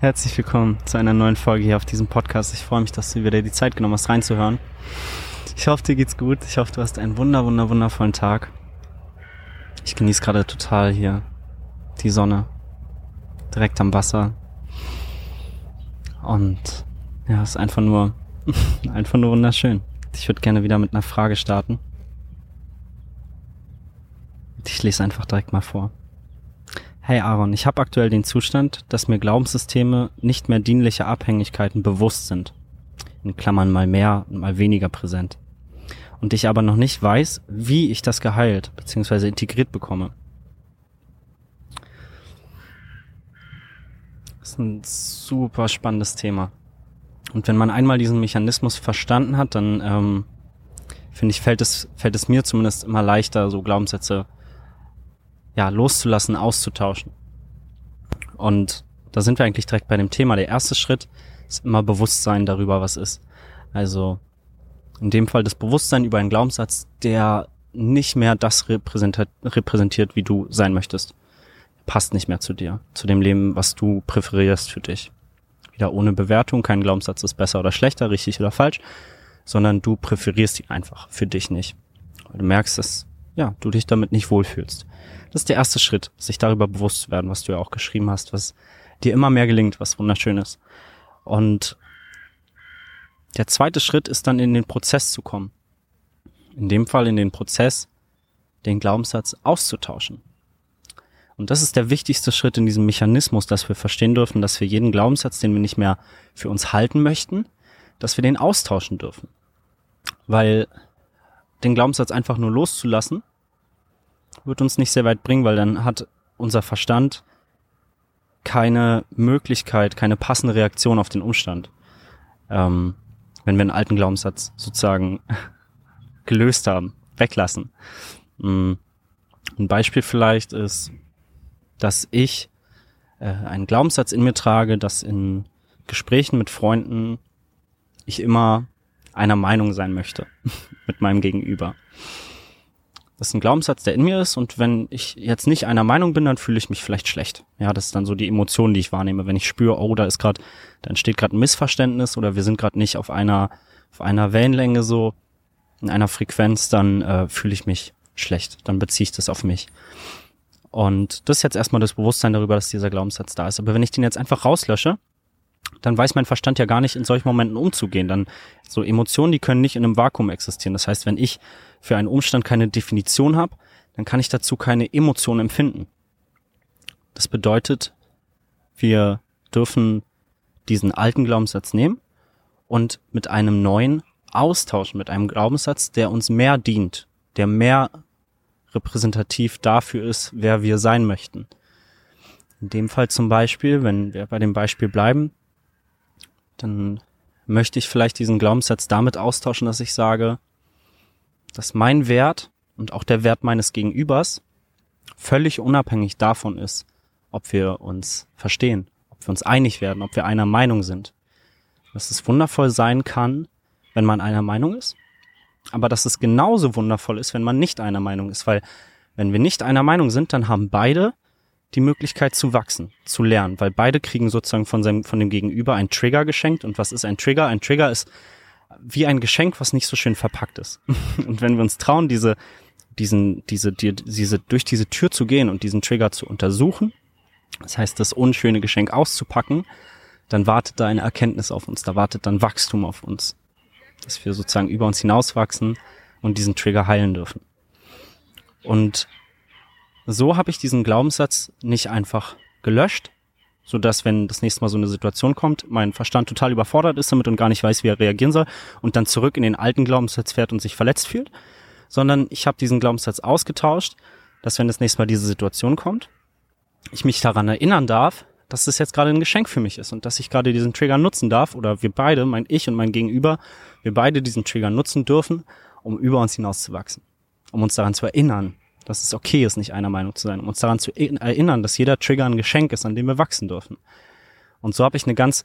Herzlich willkommen zu einer neuen Folge hier auf diesem Podcast. Ich freue mich, dass du wieder die Zeit genommen hast, reinzuhören. Ich hoffe, dir geht's gut. Ich hoffe, du hast einen wunder, wunder, wundervollen Tag. Ich genieße gerade total hier die Sonne. Direkt am Wasser. Und ja, es ist einfach nur, einfach nur wunderschön. Ich würde gerne wieder mit einer Frage starten. Ich lese einfach direkt mal vor. Hey Aaron, ich habe aktuell den Zustand, dass mir Glaubenssysteme nicht mehr dienliche Abhängigkeiten bewusst sind. In Klammern mal mehr, mal weniger präsent. Und ich aber noch nicht weiß, wie ich das geheilt bzw. integriert bekomme. Das ist ein super spannendes Thema. Und wenn man einmal diesen Mechanismus verstanden hat, dann ähm, finde ich, fällt es, fällt es mir zumindest immer leichter, so Glaubenssätze ja, loszulassen, auszutauschen. Und da sind wir eigentlich direkt bei dem Thema. Der erste Schritt ist immer Bewusstsein darüber, was ist. Also in dem Fall das Bewusstsein über einen Glaubenssatz, der nicht mehr das repräsentiert, wie du sein möchtest. Passt nicht mehr zu dir, zu dem Leben, was du präferierst für dich. Wieder ohne Bewertung, kein Glaubenssatz ist besser oder schlechter, richtig oder falsch, sondern du präferierst ihn einfach für dich nicht. Weil du merkst, dass ja, du dich damit nicht wohlfühlst. Das ist der erste Schritt, sich darüber bewusst zu werden, was du ja auch geschrieben hast, was dir immer mehr gelingt, was wunderschön ist. Und der zweite Schritt ist dann in den Prozess zu kommen. In dem Fall in den Prozess, den Glaubenssatz auszutauschen. Und das ist der wichtigste Schritt in diesem Mechanismus, dass wir verstehen dürfen, dass wir jeden Glaubenssatz, den wir nicht mehr für uns halten möchten, dass wir den austauschen dürfen. Weil den Glaubenssatz einfach nur loszulassen, wird uns nicht sehr weit bringen, weil dann hat unser Verstand keine Möglichkeit, keine passende Reaktion auf den Umstand. Ähm, wenn wir einen alten Glaubenssatz sozusagen gelöst haben, weglassen. Mm, ein Beispiel vielleicht ist, dass ich äh, einen Glaubenssatz in mir trage, dass in Gesprächen mit Freunden ich immer einer Meinung sein möchte mit meinem Gegenüber. Das ist ein Glaubenssatz, der in mir ist und wenn ich jetzt nicht einer Meinung bin, dann fühle ich mich vielleicht schlecht. Ja, das ist dann so die Emotion, die ich wahrnehme. Wenn ich spüre, oh, da ist gerade, da entsteht gerade ein Missverständnis oder wir sind gerade nicht auf einer auf einer Wellenlänge so in einer Frequenz, dann äh, fühle ich mich schlecht. Dann beziehe ich das auf mich. Und das ist jetzt erstmal das Bewusstsein darüber, dass dieser Glaubenssatz da ist. Aber wenn ich den jetzt einfach rauslösche, dann weiß mein Verstand ja gar nicht in solchen Momenten umzugehen. Dann so Emotionen, die können nicht in einem Vakuum existieren. Das heißt, wenn ich für einen Umstand keine Definition habe, dann kann ich dazu keine Emotion empfinden. Das bedeutet, wir dürfen diesen alten Glaubenssatz nehmen und mit einem neuen austauschen, mit einem Glaubenssatz, der uns mehr dient, der mehr repräsentativ dafür ist, wer wir sein möchten. In dem Fall zum Beispiel, wenn wir bei dem Beispiel bleiben, dann möchte ich vielleicht diesen Glaubenssatz damit austauschen, dass ich sage, dass mein Wert und auch der Wert meines Gegenübers völlig unabhängig davon ist, ob wir uns verstehen, ob wir uns einig werden, ob wir einer Meinung sind. Dass es wundervoll sein kann, wenn man einer Meinung ist, aber dass es genauso wundervoll ist, wenn man nicht einer Meinung ist, weil wenn wir nicht einer Meinung sind, dann haben beide die Möglichkeit zu wachsen, zu lernen, weil beide kriegen sozusagen von seinem, von dem Gegenüber ein Trigger geschenkt. Und was ist ein Trigger? Ein Trigger ist wie ein Geschenk, was nicht so schön verpackt ist. und wenn wir uns trauen, diese, diesen, diese, die, diese, durch diese Tür zu gehen und diesen Trigger zu untersuchen, das heißt, das unschöne Geschenk auszupacken, dann wartet da eine Erkenntnis auf uns, da wartet dann Wachstum auf uns. Dass wir sozusagen über uns hinauswachsen und diesen Trigger heilen dürfen. Und so habe ich diesen Glaubenssatz nicht einfach gelöscht, so dass wenn das nächste Mal so eine Situation kommt, mein Verstand total überfordert ist damit und gar nicht weiß, wie er reagieren soll und dann zurück in den alten Glaubenssatz fährt und sich verletzt fühlt, sondern ich habe diesen Glaubenssatz ausgetauscht, dass wenn das nächste Mal diese Situation kommt, ich mich daran erinnern darf, dass das jetzt gerade ein Geschenk für mich ist und dass ich gerade diesen Trigger nutzen darf oder wir beide, mein Ich und mein Gegenüber, wir beide diesen Trigger nutzen dürfen, um über uns hinaus zu wachsen, um uns daran zu erinnern, dass es okay ist, nicht einer Meinung zu sein, um uns daran zu erinnern, dass jeder Trigger ein Geschenk ist, an dem wir wachsen dürfen. Und so habe ich eine ganz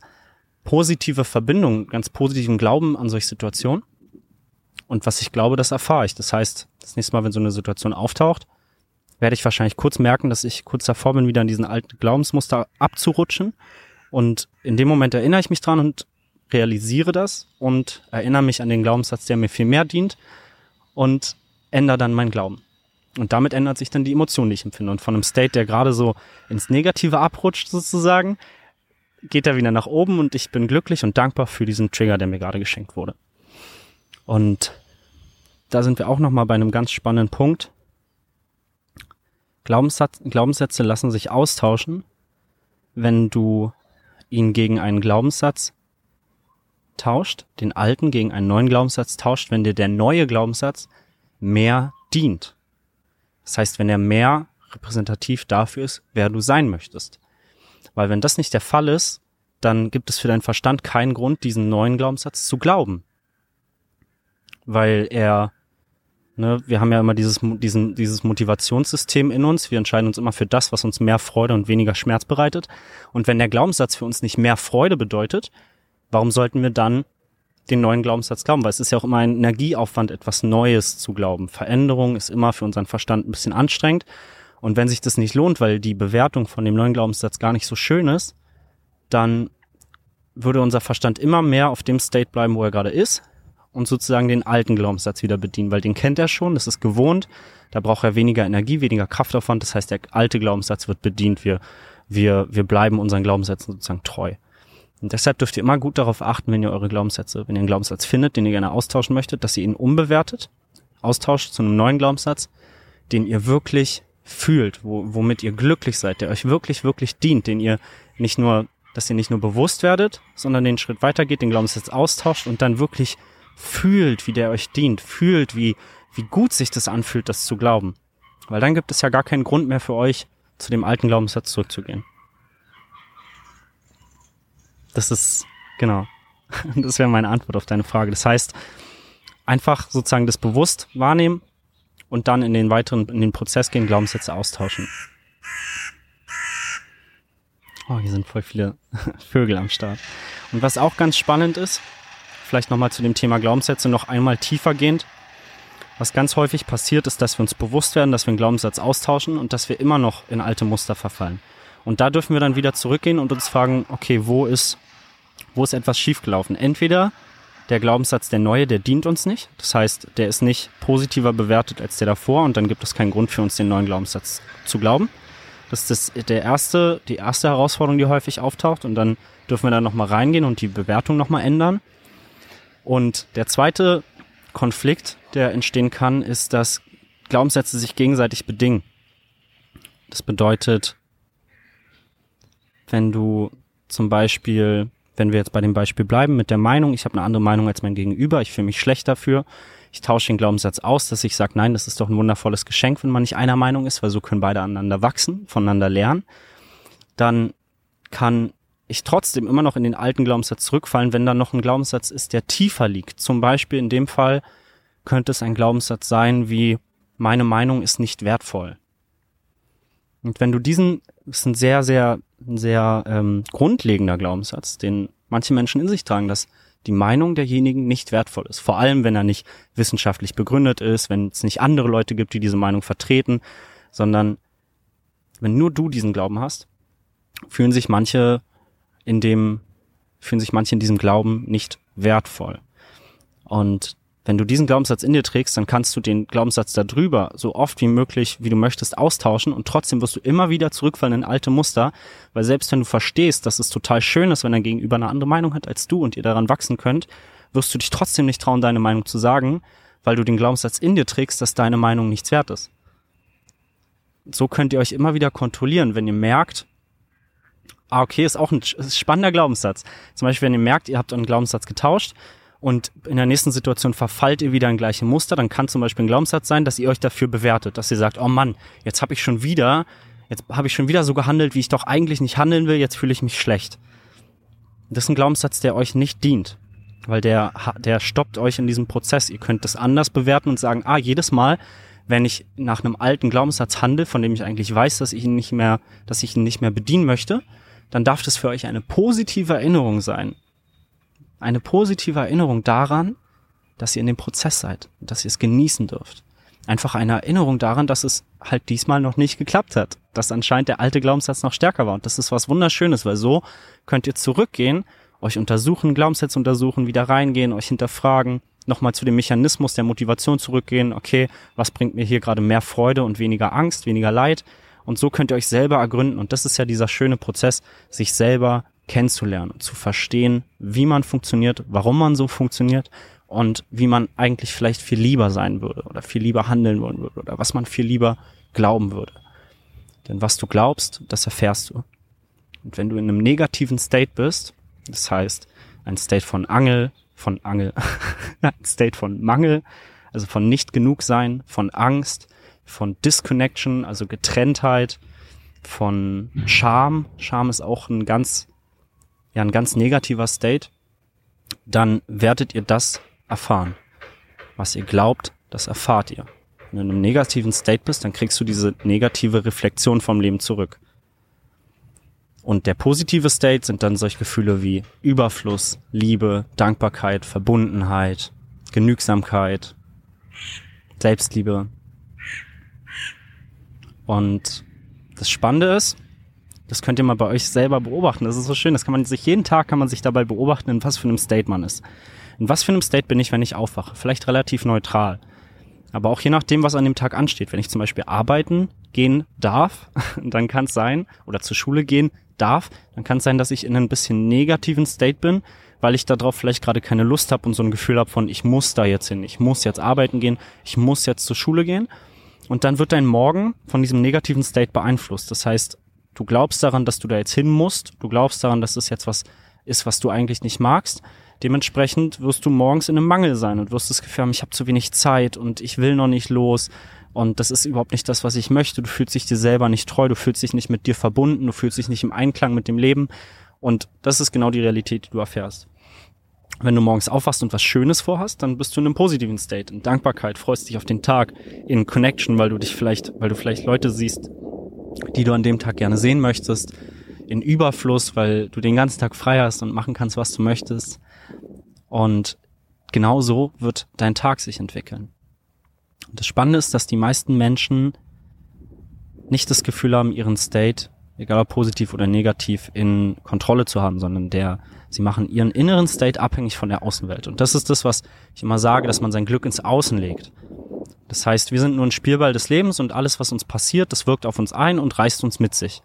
positive Verbindung, ganz positiven Glauben an solche Situationen. Und was ich glaube, das erfahre ich. Das heißt, das nächste Mal, wenn so eine Situation auftaucht, werde ich wahrscheinlich kurz merken, dass ich kurz davor bin, wieder in diesen alten Glaubensmuster abzurutschen Und in dem Moment erinnere ich mich dran und realisiere das und erinnere mich an den Glaubenssatz, der mir viel mehr dient und ändere dann meinen Glauben. Und damit ändert sich dann die Emotion, die ich empfinde. Und von einem State, der gerade so ins Negative abrutscht sozusagen, geht er wieder nach oben und ich bin glücklich und dankbar für diesen Trigger, der mir gerade geschenkt wurde. Und da sind wir auch nochmal bei einem ganz spannenden Punkt. Glaubenssatz, Glaubenssätze lassen sich austauschen, wenn du ihn gegen einen Glaubenssatz tauscht, den alten gegen einen neuen Glaubenssatz tauscht, wenn dir der neue Glaubenssatz mehr dient. Das heißt, wenn er mehr repräsentativ dafür ist, wer du sein möchtest. Weil wenn das nicht der Fall ist, dann gibt es für deinen Verstand keinen Grund, diesen neuen Glaubenssatz zu glauben. Weil er, ne, wir haben ja immer dieses, diesen, dieses Motivationssystem in uns. Wir entscheiden uns immer für das, was uns mehr Freude und weniger Schmerz bereitet. Und wenn der Glaubenssatz für uns nicht mehr Freude bedeutet, warum sollten wir dann den neuen Glaubenssatz glauben? Weil es ist ja auch immer ein Energieaufwand, etwas Neues zu glauben. Veränderung ist immer für unseren Verstand ein bisschen anstrengend. Und wenn sich das nicht lohnt, weil die Bewertung von dem neuen Glaubenssatz gar nicht so schön ist, dann würde unser Verstand immer mehr auf dem State bleiben, wo er gerade ist und sozusagen den alten Glaubenssatz wieder bedienen, weil den kennt er schon, das ist gewohnt, da braucht er weniger Energie, weniger Kraftaufwand, das heißt, der alte Glaubenssatz wird bedient, wir, wir, wir bleiben unseren Glaubenssätzen sozusagen treu. Und deshalb dürft ihr immer gut darauf achten, wenn ihr eure Glaubenssätze, wenn ihr einen Glaubenssatz findet, den ihr gerne austauschen möchtet, dass ihr ihn umbewertet, austauscht zu einem neuen Glaubenssatz, den ihr wirklich fühlt, wo, womit ihr glücklich seid, der euch wirklich, wirklich dient, den ihr nicht nur dass ihr nicht nur bewusst werdet, sondern den Schritt weitergeht, den Glaubenssatz austauscht und dann wirklich fühlt, wie der euch dient, fühlt, wie, wie gut sich das anfühlt, das zu glauben. Weil dann gibt es ja gar keinen Grund mehr für euch, zu dem alten Glaubenssatz zurückzugehen. Das ist, genau. Das wäre meine Antwort auf deine Frage. Das heißt, einfach sozusagen das bewusst wahrnehmen und dann in den weiteren, in den Prozess gehen, Glaubenssätze austauschen. Oh, hier sind voll viele Vögel am Start. Und was auch ganz spannend ist, vielleicht nochmal zu dem Thema Glaubenssätze noch einmal tiefer gehend. Was ganz häufig passiert, ist, dass wir uns bewusst werden, dass wir einen Glaubenssatz austauschen und dass wir immer noch in alte Muster verfallen. Und da dürfen wir dann wieder zurückgehen und uns fragen, okay, wo ist, wo ist etwas schiefgelaufen? Entweder der Glaubenssatz, der neue, der dient uns nicht. Das heißt, der ist nicht positiver bewertet als der davor und dann gibt es keinen Grund für uns, den neuen Glaubenssatz zu glauben. Das ist das, der erste, die erste Herausforderung, die häufig auftaucht. Und dann dürfen wir da nochmal reingehen und die Bewertung nochmal ändern. Und der zweite Konflikt, der entstehen kann, ist, dass Glaubenssätze sich gegenseitig bedingen. Das bedeutet, wenn du zum Beispiel, wenn wir jetzt bei dem Beispiel bleiben mit der Meinung, ich habe eine andere Meinung als mein Gegenüber, ich fühle mich schlecht dafür, ich tausche den Glaubenssatz aus, dass ich sage, nein, das ist doch ein wundervolles Geschenk, wenn man nicht einer Meinung ist, weil so können beide aneinander wachsen, voneinander lernen. Dann kann ich trotzdem immer noch in den alten Glaubenssatz zurückfallen, wenn da noch ein Glaubenssatz ist, der tiefer liegt. Zum Beispiel in dem Fall könnte es ein Glaubenssatz sein wie, meine Meinung ist nicht wertvoll. Und wenn du diesen, ist ein sehr, sehr, sehr ähm, grundlegender Glaubenssatz, den manche Menschen in sich tragen, dass die Meinung derjenigen nicht wertvoll ist. Vor allem, wenn er nicht wissenschaftlich begründet ist, wenn es nicht andere Leute gibt, die diese Meinung vertreten, sondern wenn nur du diesen Glauben hast, fühlen sich manche in dem, fühlen sich manche in diesem Glauben nicht wertvoll. Und wenn du diesen Glaubenssatz in dir trägst, dann kannst du den Glaubenssatz darüber so oft wie möglich, wie du möchtest, austauschen und trotzdem wirst du immer wieder zurückfallen in alte Muster, weil selbst wenn du verstehst, dass es total schön ist, wenn dein Gegenüber eine andere Meinung hat als du und ihr daran wachsen könnt, wirst du dich trotzdem nicht trauen, deine Meinung zu sagen, weil du den Glaubenssatz in dir trägst, dass deine Meinung nichts wert ist. So könnt ihr euch immer wieder kontrollieren, wenn ihr merkt, ah, okay, ist auch ein spannender Glaubenssatz. Zum Beispiel, wenn ihr merkt, ihr habt einen Glaubenssatz getauscht und in der nächsten Situation verfallt ihr wieder in gleiche Muster, dann kann zum Beispiel ein Glaubenssatz sein, dass ihr euch dafür bewertet, dass ihr sagt, oh Mann, jetzt habe ich schon wieder, jetzt habe ich schon wieder so gehandelt, wie ich doch eigentlich nicht handeln will, jetzt fühle ich mich schlecht. Das ist ein Glaubenssatz, der euch nicht dient, weil der, der stoppt euch in diesem Prozess. Ihr könnt das anders bewerten und sagen, ah, jedes Mal, wenn ich nach einem alten Glaubenssatz handle, von dem ich eigentlich weiß, dass ich ihn nicht mehr, dass ich ihn nicht mehr bedienen möchte, dann darf das für euch eine positive Erinnerung sein eine positive Erinnerung daran, dass ihr in dem Prozess seid, dass ihr es genießen dürft. Einfach eine Erinnerung daran, dass es halt diesmal noch nicht geklappt hat. Dass anscheinend der alte Glaubenssatz noch stärker war. Und das ist was Wunderschönes, weil so könnt ihr zurückgehen, euch untersuchen, Glaubenssätze untersuchen, wieder reingehen, euch hinterfragen, nochmal zu dem Mechanismus der Motivation zurückgehen. Okay, was bringt mir hier gerade mehr Freude und weniger Angst, weniger Leid? Und so könnt ihr euch selber ergründen. Und das ist ja dieser schöne Prozess, sich selber kennenzulernen und zu verstehen, wie man funktioniert, warum man so funktioniert und wie man eigentlich vielleicht viel lieber sein würde oder viel lieber handeln wollen würde oder was man viel lieber glauben würde. Denn was du glaubst, das erfährst du. Und wenn du in einem negativen State bist, das heißt ein State von Angel, von Angel, ein State von Mangel, also von nicht genug sein, von Angst, von Disconnection, also Getrenntheit, von Scham. Scham ist auch ein ganz, ja, ein ganz negativer State. Dann werdet ihr das erfahren. Was ihr glaubt, das erfahrt ihr. Wenn du in einem negativen State bist, dann kriegst du diese negative Reflexion vom Leben zurück. Und der positive State sind dann solche Gefühle wie Überfluss, Liebe, Dankbarkeit, Verbundenheit, Genügsamkeit, Selbstliebe. Und das Spannende ist, das könnt ihr mal bei euch selber beobachten. Das ist so schön. Das kann man sich jeden Tag kann man sich dabei beobachten, in was für einem State man ist. In was für einem State bin ich, wenn ich aufwache? Vielleicht relativ neutral. Aber auch je nachdem, was an dem Tag ansteht. Wenn ich zum Beispiel arbeiten gehen darf, dann kann es sein, oder zur Schule gehen darf, dann kann es sein, dass ich in ein bisschen negativen State bin, weil ich darauf vielleicht gerade keine Lust habe und so ein Gefühl habe von, ich muss da jetzt hin, ich muss jetzt arbeiten gehen, ich muss jetzt zur Schule gehen. Und dann wird dein Morgen von diesem negativen State beeinflusst. Das heißt, du glaubst daran, dass du da jetzt hin musst, du glaubst daran, dass es jetzt was ist, was du eigentlich nicht magst. Dementsprechend wirst du morgens in einem Mangel sein und wirst das Gefühl haben, ich habe zu wenig Zeit und ich will noch nicht los und das ist überhaupt nicht das, was ich möchte. Du fühlst dich dir selber nicht treu, du fühlst dich nicht mit dir verbunden, du fühlst dich nicht im Einklang mit dem Leben. Und das ist genau die Realität, die du erfährst. Wenn du morgens aufwachst und was Schönes vorhast, dann bist du in einem positiven State, in Dankbarkeit, freust dich auf den Tag, in Connection, weil du dich vielleicht, weil du vielleicht Leute siehst, die du an dem Tag gerne sehen möchtest, in Überfluss, weil du den ganzen Tag frei hast und machen kannst, was du möchtest. Und genau so wird dein Tag sich entwickeln. Und das Spannende ist, dass die meisten Menschen nicht das Gefühl haben, ihren State, egal ob positiv oder negativ, in Kontrolle zu haben, sondern der, sie machen ihren inneren State abhängig von der Außenwelt. Und das ist das, was ich immer sage, dass man sein Glück ins Außen legt. Das heißt, wir sind nur ein Spielball des Lebens und alles, was uns passiert, das wirkt auf uns ein und reißt uns mit sich.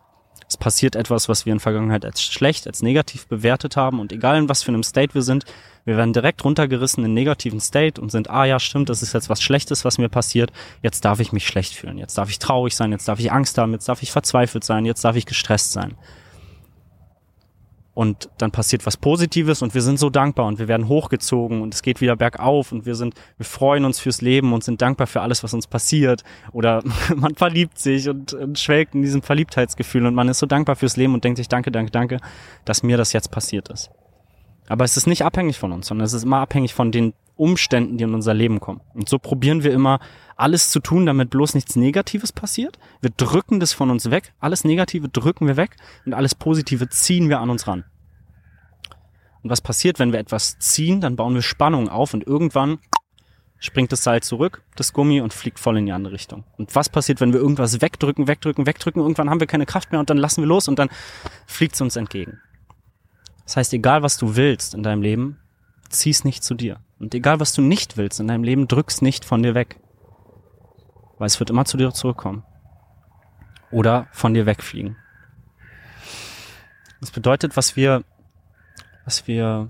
Es passiert etwas, was wir in Vergangenheit als schlecht, als negativ bewertet haben und egal in was für einem State wir sind, wir werden direkt runtergerissen in negativen State und sind, ah ja, stimmt, das ist jetzt was Schlechtes, was mir passiert. Jetzt darf ich mich schlecht fühlen. Jetzt darf ich traurig sein. Jetzt darf ich Angst haben. Jetzt darf ich verzweifelt sein. Jetzt darf ich gestresst sein. Und dann passiert was Positives und wir sind so dankbar und wir werden hochgezogen und es geht wieder bergauf und wir sind, wir freuen uns fürs Leben und sind dankbar für alles, was uns passiert. Oder man verliebt sich und, und schwelgt in diesem Verliebtheitsgefühl und man ist so dankbar fürs Leben und denkt sich, danke, danke, danke, dass mir das jetzt passiert ist. Aber es ist nicht abhängig von uns, sondern es ist immer abhängig von den Umständen, die in unser Leben kommen. Und so probieren wir immer alles zu tun, damit bloß nichts Negatives passiert. Wir drücken das von uns weg. Alles Negative drücken wir weg und alles Positive ziehen wir an uns ran. Und was passiert, wenn wir etwas ziehen, dann bauen wir Spannung auf und irgendwann springt das Seil zurück, das Gummi und fliegt voll in die andere Richtung. Und was passiert, wenn wir irgendwas wegdrücken, wegdrücken, wegdrücken? Irgendwann haben wir keine Kraft mehr und dann lassen wir los und dann fliegt es uns entgegen. Das heißt, egal was du willst in deinem Leben, zieh's nicht zu dir. Und egal was du nicht willst in deinem Leben, drück's nicht von dir weg. Weil es wird immer zu dir zurückkommen. Oder von dir wegfliegen. Das bedeutet, was wir, was wir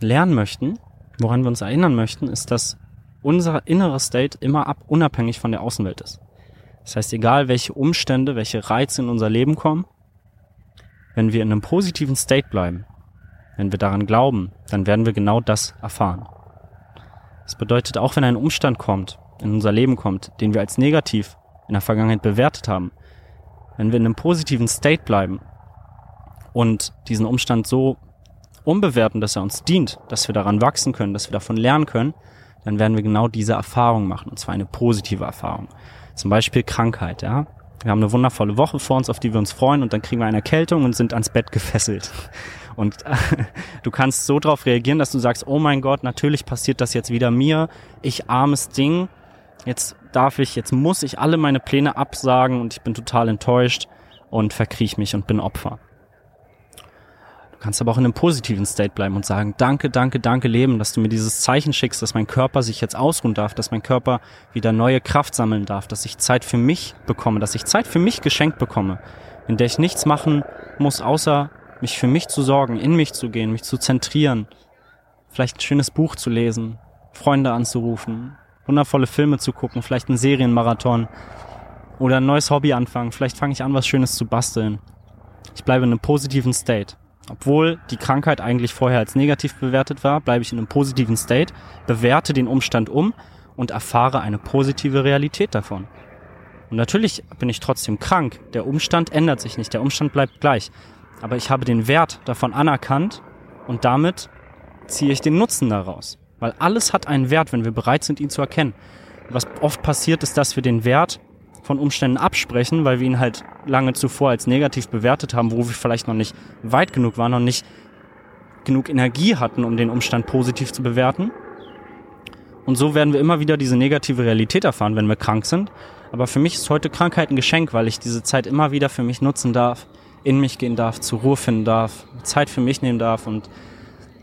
lernen möchten, woran wir uns erinnern möchten, ist, dass unser innerer State immer ab, unabhängig von der Außenwelt ist. Das heißt, egal welche Umstände, welche Reize in unser Leben kommen, wenn wir in einem positiven State bleiben, wenn wir daran glauben, dann werden wir genau das erfahren. Das bedeutet, auch wenn ein Umstand kommt, in unser Leben kommt, den wir als negativ in der Vergangenheit bewertet haben, wenn wir in einem positiven State bleiben und diesen Umstand so umbewerten, dass er uns dient, dass wir daran wachsen können, dass wir davon lernen können, dann werden wir genau diese Erfahrung machen, und zwar eine positive Erfahrung. Zum Beispiel Krankheit, ja. Wir haben eine wundervolle Woche vor uns, auf die wir uns freuen, und dann kriegen wir eine Erkältung und sind ans Bett gefesselt. Und du kannst so darauf reagieren, dass du sagst, oh mein Gott, natürlich passiert das jetzt wieder mir. Ich armes Ding. jetzt darf ich, jetzt muss ich alle meine Pläne absagen und ich bin total enttäuscht und verkriech mich und bin Opfer. Du kannst aber auch in einem positiven State bleiben und sagen, danke, danke, danke Leben, dass du mir dieses Zeichen schickst, dass mein Körper sich jetzt ausruhen darf, dass mein Körper wieder neue Kraft sammeln darf, dass ich Zeit für mich bekomme, dass ich Zeit für mich geschenkt bekomme, in der ich nichts machen muss, außer mich für mich zu sorgen, in mich zu gehen, mich zu zentrieren, vielleicht ein schönes Buch zu lesen, Freunde anzurufen, wundervolle Filme zu gucken, vielleicht einen Serienmarathon oder ein neues Hobby anfangen, vielleicht fange ich an, was Schönes zu basteln. Ich bleibe in einem positiven State. Obwohl die Krankheit eigentlich vorher als negativ bewertet war, bleibe ich in einem positiven State, bewerte den Umstand um und erfahre eine positive Realität davon. Und natürlich bin ich trotzdem krank. Der Umstand ändert sich nicht, der Umstand bleibt gleich. Aber ich habe den Wert davon anerkannt und damit ziehe ich den Nutzen daraus. Weil alles hat einen Wert, wenn wir bereit sind, ihn zu erkennen. Was oft passiert, ist, dass wir den Wert von Umständen absprechen, weil wir ihn halt lange zuvor als negativ bewertet haben, wo wir vielleicht noch nicht weit genug waren, noch nicht genug Energie hatten, um den Umstand positiv zu bewerten. Und so werden wir immer wieder diese negative Realität erfahren, wenn wir krank sind. Aber für mich ist heute Krankheit ein Geschenk, weil ich diese Zeit immer wieder für mich nutzen darf, in mich gehen darf, zur Ruhe finden darf, Zeit für mich nehmen darf und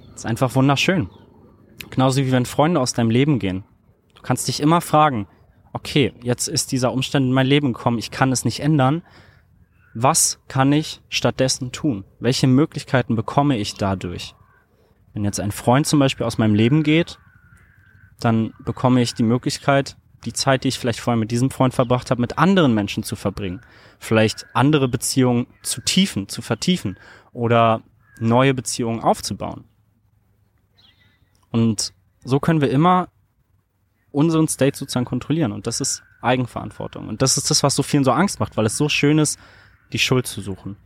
es ist einfach wunderschön. Genauso wie wenn Freunde aus deinem Leben gehen. Du kannst dich immer fragen, okay, jetzt ist dieser Umstand in mein Leben gekommen, ich kann es nicht ändern. Was kann ich stattdessen tun? Welche Möglichkeiten bekomme ich dadurch? Wenn jetzt ein Freund zum Beispiel aus meinem Leben geht, dann bekomme ich die Möglichkeit, die Zeit, die ich vielleicht vorher mit diesem Freund verbracht habe, mit anderen Menschen zu verbringen. Vielleicht andere Beziehungen zu tiefen, zu vertiefen oder neue Beziehungen aufzubauen. Und so können wir immer unseren State sozusagen kontrollieren. Und das ist Eigenverantwortung. Und das ist das, was so vielen so Angst macht, weil es so schön ist, die Schuld zu suchen.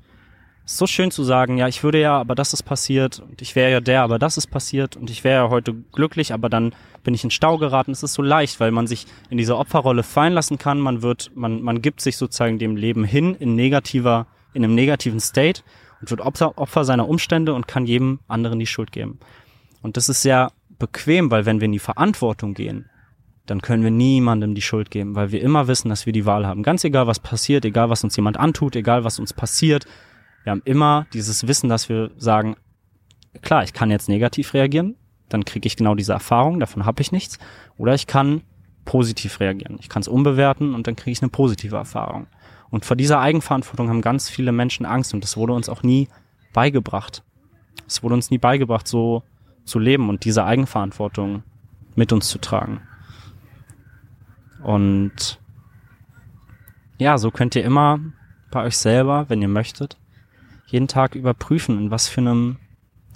So schön zu sagen, ja, ich würde ja, aber das ist passiert und ich wäre ja der, aber das ist passiert und ich wäre ja heute glücklich, aber dann bin ich in Stau geraten. Es ist so leicht, weil man sich in diese Opferrolle fallen lassen kann. Man wird, man, man gibt sich sozusagen dem Leben hin in negativer, in einem negativen State und wird Opfer, Opfer seiner Umstände und kann jedem anderen die Schuld geben. Und das ist sehr bequem, weil wenn wir in die Verantwortung gehen, dann können wir niemandem die Schuld geben, weil wir immer wissen, dass wir die Wahl haben. Ganz egal, was passiert, egal, was uns jemand antut, egal, was uns passiert. Wir haben immer dieses Wissen, dass wir sagen, klar, ich kann jetzt negativ reagieren, dann kriege ich genau diese Erfahrung, davon habe ich nichts. Oder ich kann positiv reagieren. Ich kann es umbewerten und dann kriege ich eine positive Erfahrung. Und vor dieser Eigenverantwortung haben ganz viele Menschen Angst und das wurde uns auch nie beigebracht. Es wurde uns nie beigebracht, so zu leben und diese Eigenverantwortung mit uns zu tragen. Und ja, so könnt ihr immer bei euch selber, wenn ihr möchtet, jeden Tag überprüfen, in was für einem,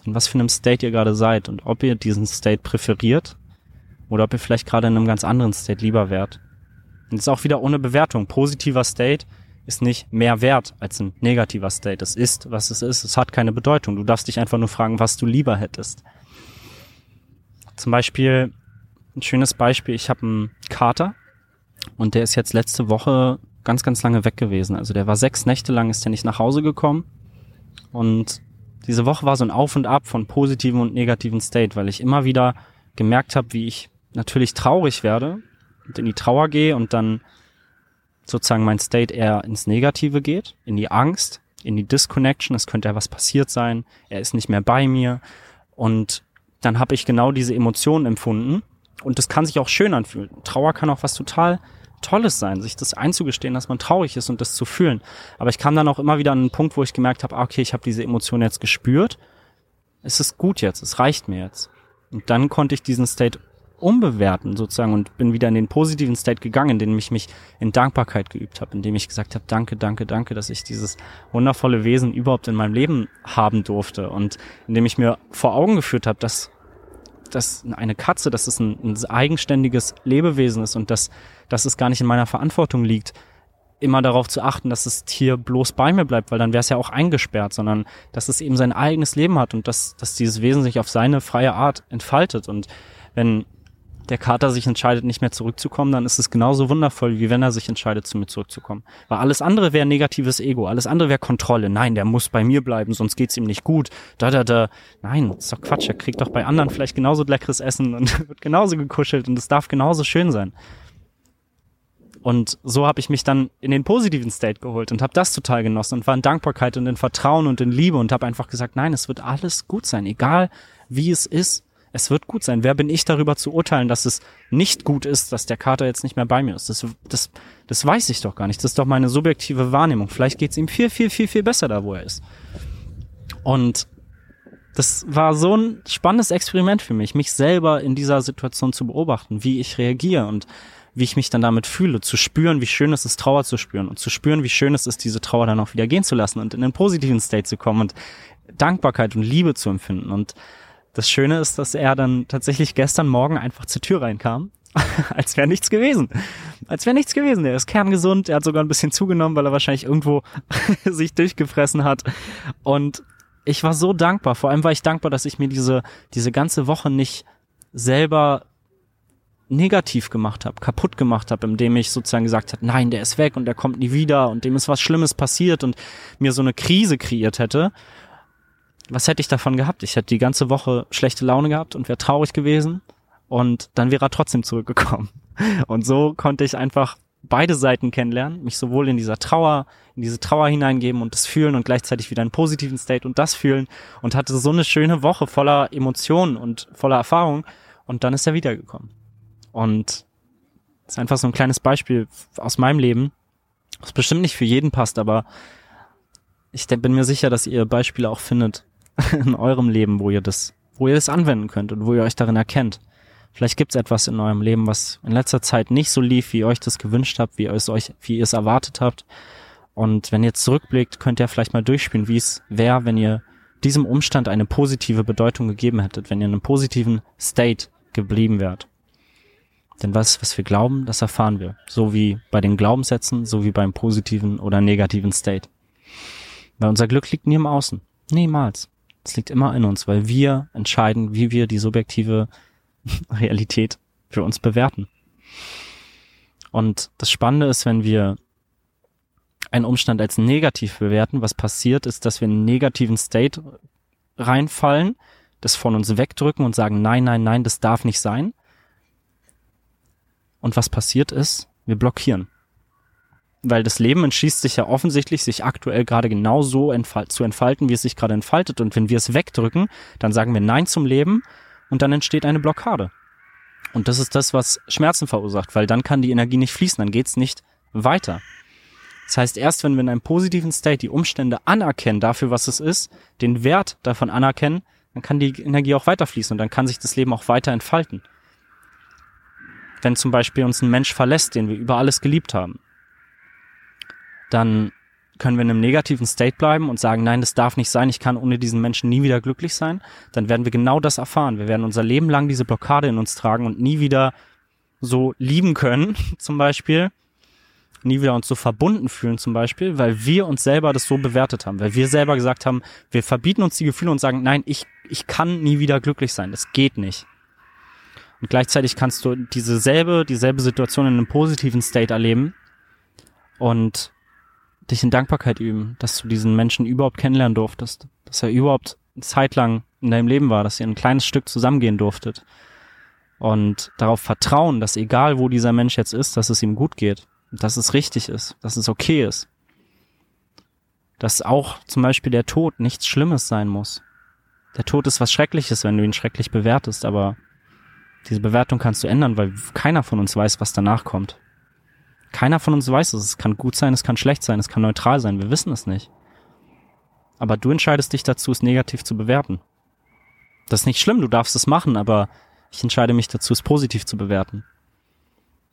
in was für einem State ihr gerade seid und ob ihr diesen State präferiert oder ob ihr vielleicht gerade in einem ganz anderen State lieber wärt. Und das ist auch wieder ohne Bewertung. Positiver State ist nicht mehr wert als ein negativer State. Es ist, was es ist. Es hat keine Bedeutung. Du darfst dich einfach nur fragen, was du lieber hättest. Zum Beispiel, ein schönes Beispiel, ich habe einen Kater und der ist jetzt letzte Woche ganz, ganz lange weg gewesen. Also der war sechs Nächte lang, ist der nicht nach Hause gekommen. Und diese Woche war so ein Auf und Ab von positiven und negativen State, weil ich immer wieder gemerkt habe, wie ich natürlich traurig werde und in die Trauer gehe und dann sozusagen mein State eher ins Negative geht, in die Angst, in die Disconnection, es könnte ja was passiert sein, er ist nicht mehr bei mir und dann habe ich genau diese Emotionen empfunden und das kann sich auch schön anfühlen. Trauer kann auch was total Tolles sein, sich das einzugestehen, dass man traurig ist und das zu fühlen. Aber ich kam dann auch immer wieder an einen Punkt, wo ich gemerkt habe, ah, okay, ich habe diese Emotion jetzt gespürt. Es ist gut jetzt, es reicht mir jetzt. Und dann konnte ich diesen State umbewerten sozusagen und bin wieder in den positiven State gegangen, in dem ich mich in Dankbarkeit geübt habe, in dem ich gesagt habe, danke, danke, danke, dass ich dieses wundervolle Wesen überhaupt in meinem Leben haben durfte und in dem ich mir vor Augen geführt habe, dass dass eine Katze, dass es ein, ein eigenständiges Lebewesen ist und dass, dass es gar nicht in meiner Verantwortung liegt, immer darauf zu achten, dass das Tier bloß bei mir bleibt, weil dann wäre es ja auch eingesperrt, sondern dass es eben sein eigenes Leben hat und dass, dass dieses Wesen sich auf seine freie Art entfaltet. Und wenn der Kater sich entscheidet, nicht mehr zurückzukommen, dann ist es genauso wundervoll, wie wenn er sich entscheidet, zu mir zurückzukommen. Weil alles andere wäre negatives Ego, alles andere wäre Kontrolle. Nein, der muss bei mir bleiben, sonst geht's ihm nicht gut. Da, da, da. Nein, ist doch Quatsch. Er kriegt doch bei anderen vielleicht genauso leckeres Essen und wird genauso gekuschelt und es darf genauso schön sein. Und so habe ich mich dann in den positiven State geholt und habe das total genossen und war in Dankbarkeit und in Vertrauen und in Liebe und habe einfach gesagt, nein, es wird alles gut sein, egal wie es ist. Es wird gut sein. Wer bin ich darüber zu urteilen, dass es nicht gut ist, dass der Kater jetzt nicht mehr bei mir ist? Das, das, das weiß ich doch gar nicht. Das ist doch meine subjektive Wahrnehmung. Vielleicht geht es ihm viel, viel, viel, viel besser da, wo er ist. Und das war so ein spannendes Experiment für mich, mich selber in dieser Situation zu beobachten, wie ich reagiere und wie ich mich dann damit fühle, zu spüren, wie schön es ist, Trauer zu spüren und zu spüren, wie schön es ist, diese Trauer dann auch wieder gehen zu lassen und in den positiven State zu kommen und Dankbarkeit und Liebe zu empfinden. Und das Schöne ist, dass er dann tatsächlich gestern Morgen einfach zur Tür reinkam, als wäre nichts gewesen. Als wäre nichts gewesen. Er ist kerngesund, er hat sogar ein bisschen zugenommen, weil er wahrscheinlich irgendwo sich durchgefressen hat. Und ich war so dankbar. Vor allem war ich dankbar, dass ich mir diese, diese ganze Woche nicht selber negativ gemacht habe, kaputt gemacht habe, indem ich sozusagen gesagt habe, nein, der ist weg und der kommt nie wieder und dem ist was Schlimmes passiert und mir so eine Krise kreiert hätte. Was hätte ich davon gehabt? Ich hätte die ganze Woche schlechte Laune gehabt und wäre traurig gewesen und dann wäre er trotzdem zurückgekommen. Und so konnte ich einfach beide Seiten kennenlernen, mich sowohl in dieser Trauer, in diese Trauer hineingeben und das fühlen und gleichzeitig wieder einen positiven State und das fühlen und hatte so eine schöne Woche voller Emotionen und voller Erfahrung und dann ist er wiedergekommen. Und das ist einfach so ein kleines Beispiel aus meinem Leben, was bestimmt nicht für jeden passt, aber ich bin mir sicher, dass ihr Beispiele auch findet in eurem Leben, wo ihr das, wo ihr das anwenden könnt und wo ihr euch darin erkennt. Vielleicht gibt es etwas in eurem Leben, was in letzter Zeit nicht so lief, wie ihr euch das gewünscht habt, wie ihr es euch, wie ihr es erwartet habt. Und wenn ihr zurückblickt, könnt ihr vielleicht mal durchspielen, wie es wäre, wenn ihr diesem Umstand eine positive Bedeutung gegeben hättet, wenn ihr in einem positiven State geblieben wärt. Denn was, was wir glauben, das erfahren wir. So wie bei den Glaubenssätzen, so wie beim positiven oder negativen State. Weil unser Glück liegt nie im Außen. Niemals. Es liegt immer in uns, weil wir entscheiden, wie wir die subjektive Realität für uns bewerten. Und das Spannende ist, wenn wir einen Umstand als negativ bewerten, was passiert ist, dass wir in einen negativen State reinfallen, das von uns wegdrücken und sagen, nein, nein, nein, das darf nicht sein. Und was passiert ist, wir blockieren. Weil das Leben entschließt sich ja offensichtlich, sich aktuell gerade genauso entfal zu entfalten, wie es sich gerade entfaltet. Und wenn wir es wegdrücken, dann sagen wir Nein zum Leben und dann entsteht eine Blockade. Und das ist das, was Schmerzen verursacht, weil dann kann die Energie nicht fließen, dann geht's nicht weiter. Das heißt, erst wenn wir in einem positiven State die Umstände anerkennen dafür, was es ist, den Wert davon anerkennen, dann kann die Energie auch weiterfließen und dann kann sich das Leben auch weiter entfalten. Wenn zum Beispiel uns ein Mensch verlässt, den wir über alles geliebt haben, dann können wir in einem negativen State bleiben und sagen, nein, das darf nicht sein, ich kann ohne diesen Menschen nie wieder glücklich sein, dann werden wir genau das erfahren. Wir werden unser Leben lang diese Blockade in uns tragen und nie wieder so lieben können, zum Beispiel, nie wieder uns so verbunden fühlen zum Beispiel, weil wir uns selber das so bewertet haben, weil wir selber gesagt haben, wir verbieten uns die Gefühle und sagen, nein, ich, ich kann nie wieder glücklich sein, das geht nicht. Und gleichzeitig kannst du diese selbe, dieselbe Situation in einem positiven State erleben. Und dich in Dankbarkeit üben, dass du diesen Menschen überhaupt kennenlernen durftest, dass er überhaupt zeitlang in deinem Leben war, dass ihr ein kleines Stück zusammengehen durftet und darauf vertrauen, dass egal wo dieser Mensch jetzt ist, dass es ihm gut geht, dass es richtig ist, dass es okay ist, dass auch zum Beispiel der Tod nichts Schlimmes sein muss. Der Tod ist was Schreckliches, wenn du ihn schrecklich bewertest, aber diese Bewertung kannst du ändern, weil keiner von uns weiß, was danach kommt. Keiner von uns weiß es. Es kann gut sein, es kann schlecht sein, es kann neutral sein. Wir wissen es nicht. Aber du entscheidest dich dazu, es negativ zu bewerten. Das ist nicht schlimm, du darfst es machen, aber ich entscheide mich dazu, es positiv zu bewerten.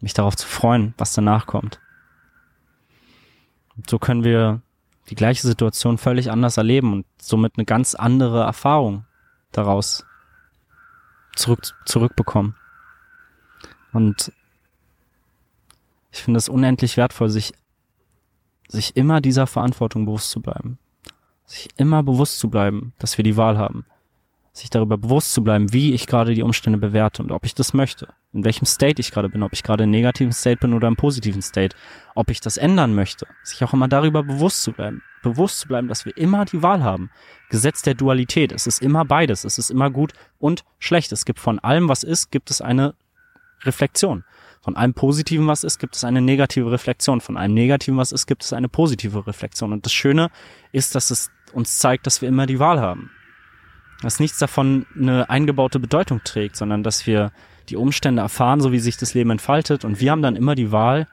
Mich darauf zu freuen, was danach kommt. Und so können wir die gleiche Situation völlig anders erleben und somit eine ganz andere Erfahrung daraus zurück, zurückbekommen. Und ich finde es unendlich wertvoll, sich, sich immer dieser Verantwortung bewusst zu bleiben. Sich immer bewusst zu bleiben, dass wir die Wahl haben. Sich darüber bewusst zu bleiben, wie ich gerade die Umstände bewerte und ob ich das möchte. In welchem State ich gerade bin, ob ich gerade im negativen State bin oder im positiven State. Ob ich das ändern möchte. Sich auch immer darüber bewusst zu bleiben. Bewusst zu bleiben, dass wir immer die Wahl haben. Gesetz der Dualität. Es ist immer beides. Es ist immer gut und schlecht. Es gibt von allem, was ist, gibt es eine Reflexion. Von allem Positiven, was ist, gibt es eine negative Reflexion. Von allem Negativen, was ist, gibt es eine positive Reflexion. Und das Schöne ist, dass es uns zeigt, dass wir immer die Wahl haben. Dass nichts davon eine eingebaute Bedeutung trägt, sondern dass wir die Umstände erfahren, so wie sich das Leben entfaltet. Und wir haben dann immer die Wahl,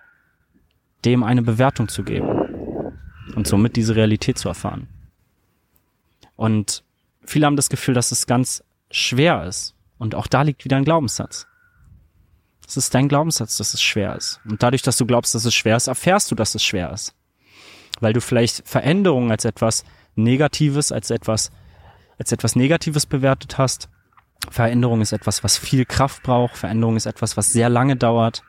dem eine Bewertung zu geben. Und somit diese Realität zu erfahren. Und viele haben das Gefühl, dass es ganz schwer ist. Und auch da liegt wieder ein Glaubenssatz. Es ist dein Glaubenssatz, dass es schwer ist. Und dadurch, dass du glaubst, dass es schwer ist, erfährst du, dass es schwer ist. Weil du vielleicht Veränderungen als etwas Negatives, als etwas, als etwas Negatives bewertet hast. Veränderung ist etwas, was viel Kraft braucht. Veränderung ist etwas, was sehr lange dauert.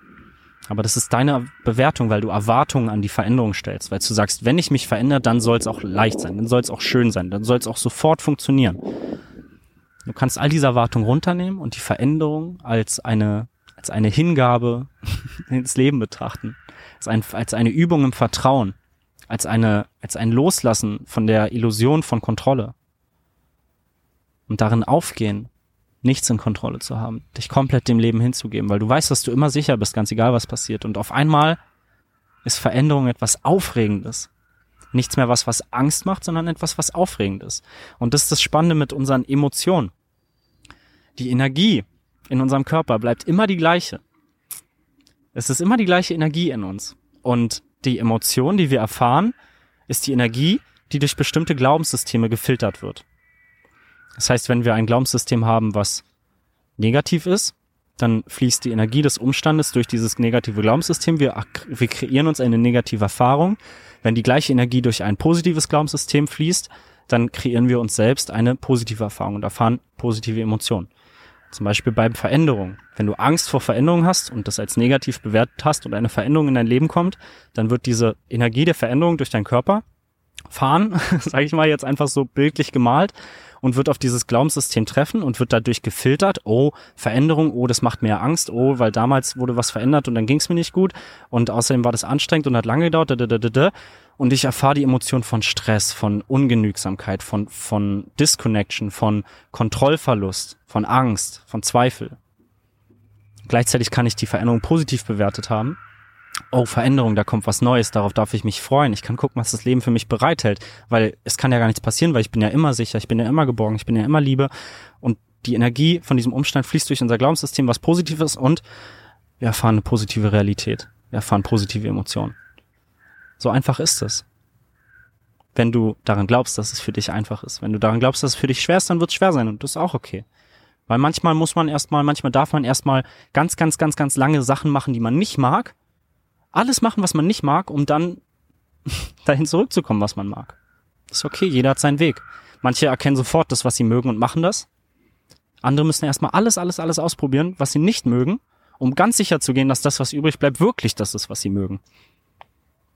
Aber das ist deine Bewertung, weil du Erwartungen an die Veränderung stellst, weil du sagst, wenn ich mich verändere, dann soll es auch leicht sein, dann soll es auch schön sein, dann soll es auch sofort funktionieren. Du kannst all diese Erwartungen runternehmen und die Veränderung als eine, als eine Hingabe ins Leben betrachten, als, ein, als eine Übung im Vertrauen, als eine, als ein Loslassen von der Illusion von Kontrolle und darin aufgehen, nichts in Kontrolle zu haben, dich komplett dem Leben hinzugeben, weil du weißt, dass du immer sicher bist, ganz egal was passiert. Und auf einmal ist Veränderung etwas Aufregendes. Nichts mehr was, was Angst macht, sondern etwas, was aufregend ist. Und das ist das Spannende mit unseren Emotionen. Die Energie in unserem Körper bleibt immer die gleiche. Es ist immer die gleiche Energie in uns. Und die Emotion, die wir erfahren, ist die Energie, die durch bestimmte Glaubenssysteme gefiltert wird. Das heißt, wenn wir ein Glaubenssystem haben, was negativ ist, dann fließt die Energie des Umstandes durch dieses negative Glaubenssystem. Wir, wir kreieren uns eine negative Erfahrung. Wenn die gleiche Energie durch ein positives Glaubenssystem fließt, dann kreieren wir uns selbst eine positive Erfahrung und erfahren positive Emotionen. Zum Beispiel bei Veränderungen. Wenn du Angst vor Veränderungen hast und das als negativ bewertet hast und eine Veränderung in dein Leben kommt, dann wird diese Energie der Veränderung durch deinen Körper fahren, sage ich mal jetzt einfach so bildlich gemalt und wird auf dieses Glaubenssystem treffen und wird dadurch gefiltert. Oh, Veränderung, oh, das macht mir Angst, oh, weil damals wurde was verändert und dann ging es mir nicht gut und außerdem war das anstrengend und hat lange gedauert. Und ich erfahre die Emotion von Stress, von Ungenügsamkeit, von, von Disconnection, von Kontrollverlust, von Angst, von Zweifel. Gleichzeitig kann ich die Veränderung positiv bewertet haben oh, Veränderung, da kommt was Neues, darauf darf ich mich freuen. Ich kann gucken, was das Leben für mich bereithält, weil es kann ja gar nichts passieren, weil ich bin ja immer sicher, ich bin ja immer geborgen, ich bin ja immer Liebe und die Energie von diesem Umstand fließt durch unser Glaubenssystem, was positiv ist und wir erfahren eine positive Realität. Wir erfahren positive Emotionen. So einfach ist es. Wenn du daran glaubst, dass es für dich einfach ist. Wenn du daran glaubst, dass es für dich schwer ist, dann wird es schwer sein und das ist auch okay. Weil manchmal muss man erstmal, manchmal darf man erstmal ganz, ganz, ganz, ganz lange Sachen machen, die man nicht mag, alles machen, was man nicht mag, um dann dahin zurückzukommen, was man mag. ist okay, jeder hat seinen Weg. Manche erkennen sofort das, was sie mögen und machen das. Andere müssen erstmal alles, alles, alles ausprobieren, was sie nicht mögen, um ganz sicher zu gehen, dass das, was übrig bleibt, wirklich das ist, was sie mögen.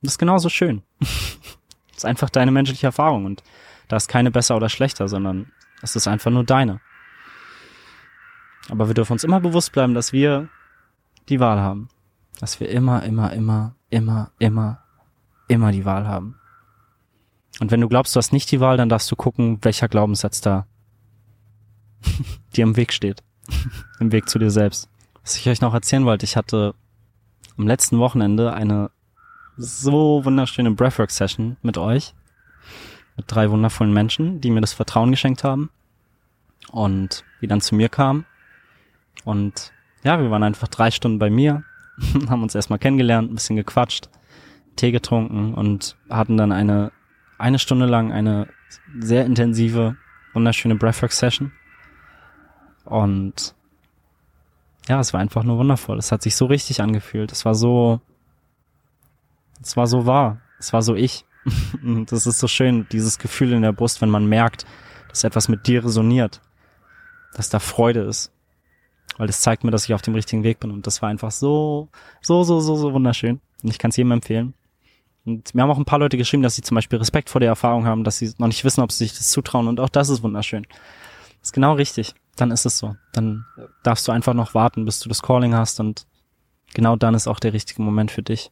Das ist genauso schön. das ist einfach deine menschliche Erfahrung und da ist keine besser oder schlechter, sondern es ist einfach nur deine. Aber wir dürfen uns immer bewusst bleiben, dass wir die Wahl haben dass wir immer, immer, immer, immer, immer, immer die Wahl haben. Und wenn du glaubst, du hast nicht die Wahl, dann darfst du gucken, welcher Glaubenssatz da dir im Weg steht. Im Weg zu dir selbst. Was ich euch noch erzählen wollte, ich hatte am letzten Wochenende eine so wunderschöne Breathwork-Session mit euch. Mit drei wundervollen Menschen, die mir das Vertrauen geschenkt haben. Und die dann zu mir kamen. Und ja, wir waren einfach drei Stunden bei mir, haben uns erstmal kennengelernt, ein bisschen gequatscht, Tee getrunken und hatten dann eine, eine Stunde lang eine sehr intensive, wunderschöne Breathwork-Session. Und ja, es war einfach nur wundervoll. Es hat sich so richtig angefühlt. Es war so, es war so wahr. Es war so ich. das ist so schön, dieses Gefühl in der Brust, wenn man merkt, dass etwas mit dir resoniert, dass da Freude ist, weil das zeigt mir, dass ich auf dem richtigen Weg bin. Und das war einfach so, so, so, so, so wunderschön. Und ich kann es jedem empfehlen. Und mir haben auch ein paar Leute geschrieben, dass sie zum Beispiel Respekt vor der Erfahrung haben, dass sie noch nicht wissen, ob sie sich das zutrauen. Und auch das ist wunderschön. Das ist genau richtig. Dann ist es so. Dann darfst du einfach noch warten, bis du das Calling hast. Und genau dann ist auch der richtige Moment für dich.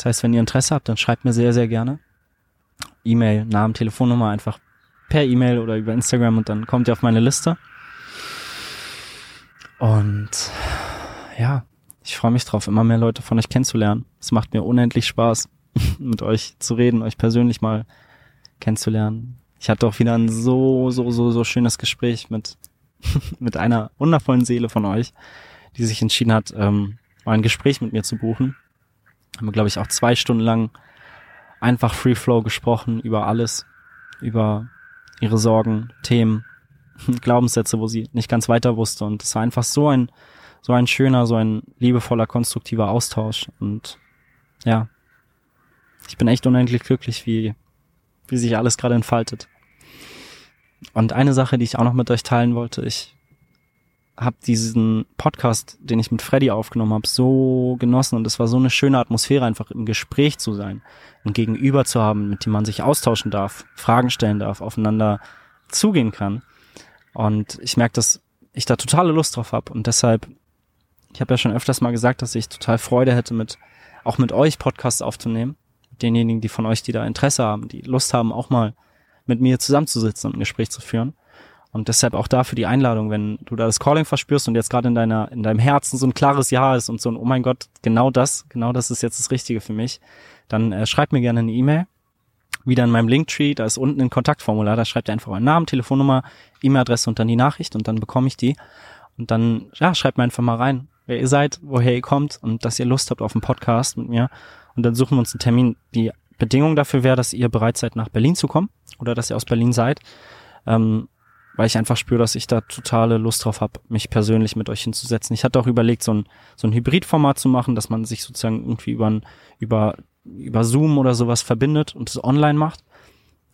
Das heißt, wenn ihr Interesse habt, dann schreibt mir sehr, sehr gerne. E-Mail, Namen, Telefonnummer einfach per E-Mail oder über Instagram und dann kommt ihr auf meine Liste. Und ja, ich freue mich drauf, immer mehr Leute von euch kennenzulernen. Es macht mir unendlich Spaß, mit euch zu reden, euch persönlich mal kennenzulernen. Ich hatte auch wieder ein so, so, so, so schönes Gespräch mit, mit einer wundervollen Seele von euch, die sich entschieden hat, ähm, ein Gespräch mit mir zu buchen. Haben wir, glaube ich, auch zwei Stunden lang einfach Free Flow gesprochen über alles, über ihre Sorgen, Themen, Glaubenssätze, wo sie nicht ganz weiter wusste. Und es war einfach so ein, so ein schöner, so ein liebevoller, konstruktiver Austausch. Und ja, ich bin echt unendlich glücklich, wie, wie sich alles gerade entfaltet. Und eine Sache, die ich auch noch mit euch teilen wollte, ich habe diesen Podcast, den ich mit Freddy aufgenommen habe, so genossen und es war so eine schöne Atmosphäre, einfach im Gespräch zu sein und Gegenüber zu haben, mit dem man sich austauschen darf, Fragen stellen darf, aufeinander zugehen kann. Und ich merke, dass ich da totale Lust drauf habe und deshalb, ich habe ja schon öfters mal gesagt, dass ich total Freude hätte, mit auch mit euch Podcasts aufzunehmen, denjenigen, die von euch, die da Interesse haben, die Lust haben, auch mal mit mir zusammenzusitzen und ein Gespräch zu führen. Und deshalb auch dafür die Einladung, wenn du da das Calling verspürst und jetzt gerade in deiner, in deinem Herzen so ein klares Ja ist und so ein, oh mein Gott, genau das, genau das ist jetzt das Richtige für mich, dann äh, schreib mir gerne eine E-Mail. Wieder in meinem Linktree, da ist unten ein Kontaktformular, da schreibt ihr einfach euren Namen, Telefonnummer, E-Mail-Adresse und dann die Nachricht und dann bekomme ich die. Und dann, ja, schreibt mir einfach mal rein, wer ihr seid, woher ihr kommt und dass ihr Lust habt auf einen Podcast mit mir. Und dann suchen wir uns einen Termin. Die Bedingung dafür wäre, dass ihr bereit seid, nach Berlin zu kommen oder dass ihr aus Berlin seid. Ähm, weil ich einfach spüre, dass ich da totale Lust drauf habe, mich persönlich mit euch hinzusetzen. Ich hatte auch überlegt, so ein, so ein Hybridformat zu machen, dass man sich sozusagen irgendwie über, über, über Zoom oder sowas verbindet und es online macht.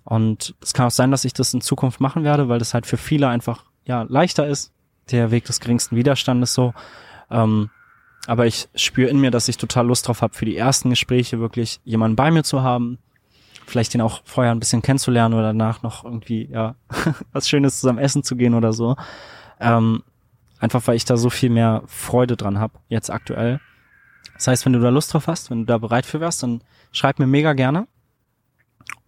Und es kann auch sein, dass ich das in Zukunft machen werde, weil das halt für viele einfach ja leichter ist. Der Weg des geringsten Widerstandes so. Ähm, aber ich spüre in mir, dass ich total Lust drauf habe, für die ersten Gespräche wirklich jemanden bei mir zu haben, vielleicht den auch vorher ein bisschen kennenzulernen oder danach noch irgendwie, ja, was Schönes zusammen essen zu gehen oder so. Ähm, einfach weil ich da so viel mehr Freude dran habe, jetzt aktuell. Das heißt, wenn du da Lust drauf hast, wenn du da bereit für wärst, dann schreib mir mega gerne.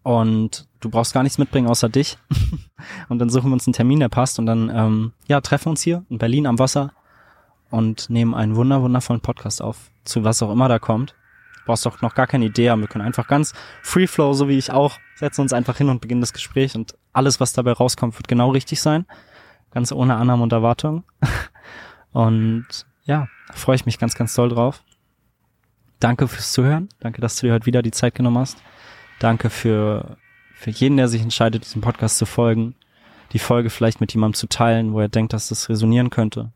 Und du brauchst gar nichts mitbringen außer dich. und dann suchen wir uns einen Termin, der passt. Und dann, ähm, ja, treffen wir uns hier in Berlin am Wasser und nehmen einen wunder wundervollen Podcast auf, zu was auch immer da kommt brauchst doch noch gar keine Idee haben. Wir können einfach ganz Free Flow, so wie ich auch, setzen uns einfach hin und beginnen das Gespräch und alles, was dabei rauskommt, wird genau richtig sein. Ganz ohne Annahme und Erwartung. Und ja, freue ich mich ganz, ganz doll drauf. Danke fürs Zuhören. Danke, dass du dir heute wieder die Zeit genommen hast. Danke für, für jeden, der sich entscheidet, diesem Podcast zu folgen. Die Folge vielleicht mit jemandem zu teilen, wo er denkt, dass das resonieren könnte.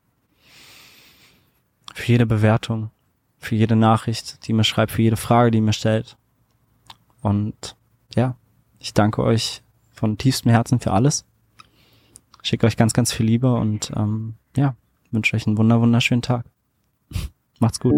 Für jede Bewertung für jede Nachricht, die mir schreibt, für jede Frage, die mir stellt. Und ja, ich danke euch von tiefstem Herzen für alles. Schicke euch ganz, ganz viel Liebe und ähm, ja, wünsche euch einen wunder wunderschönen Tag. Macht's gut.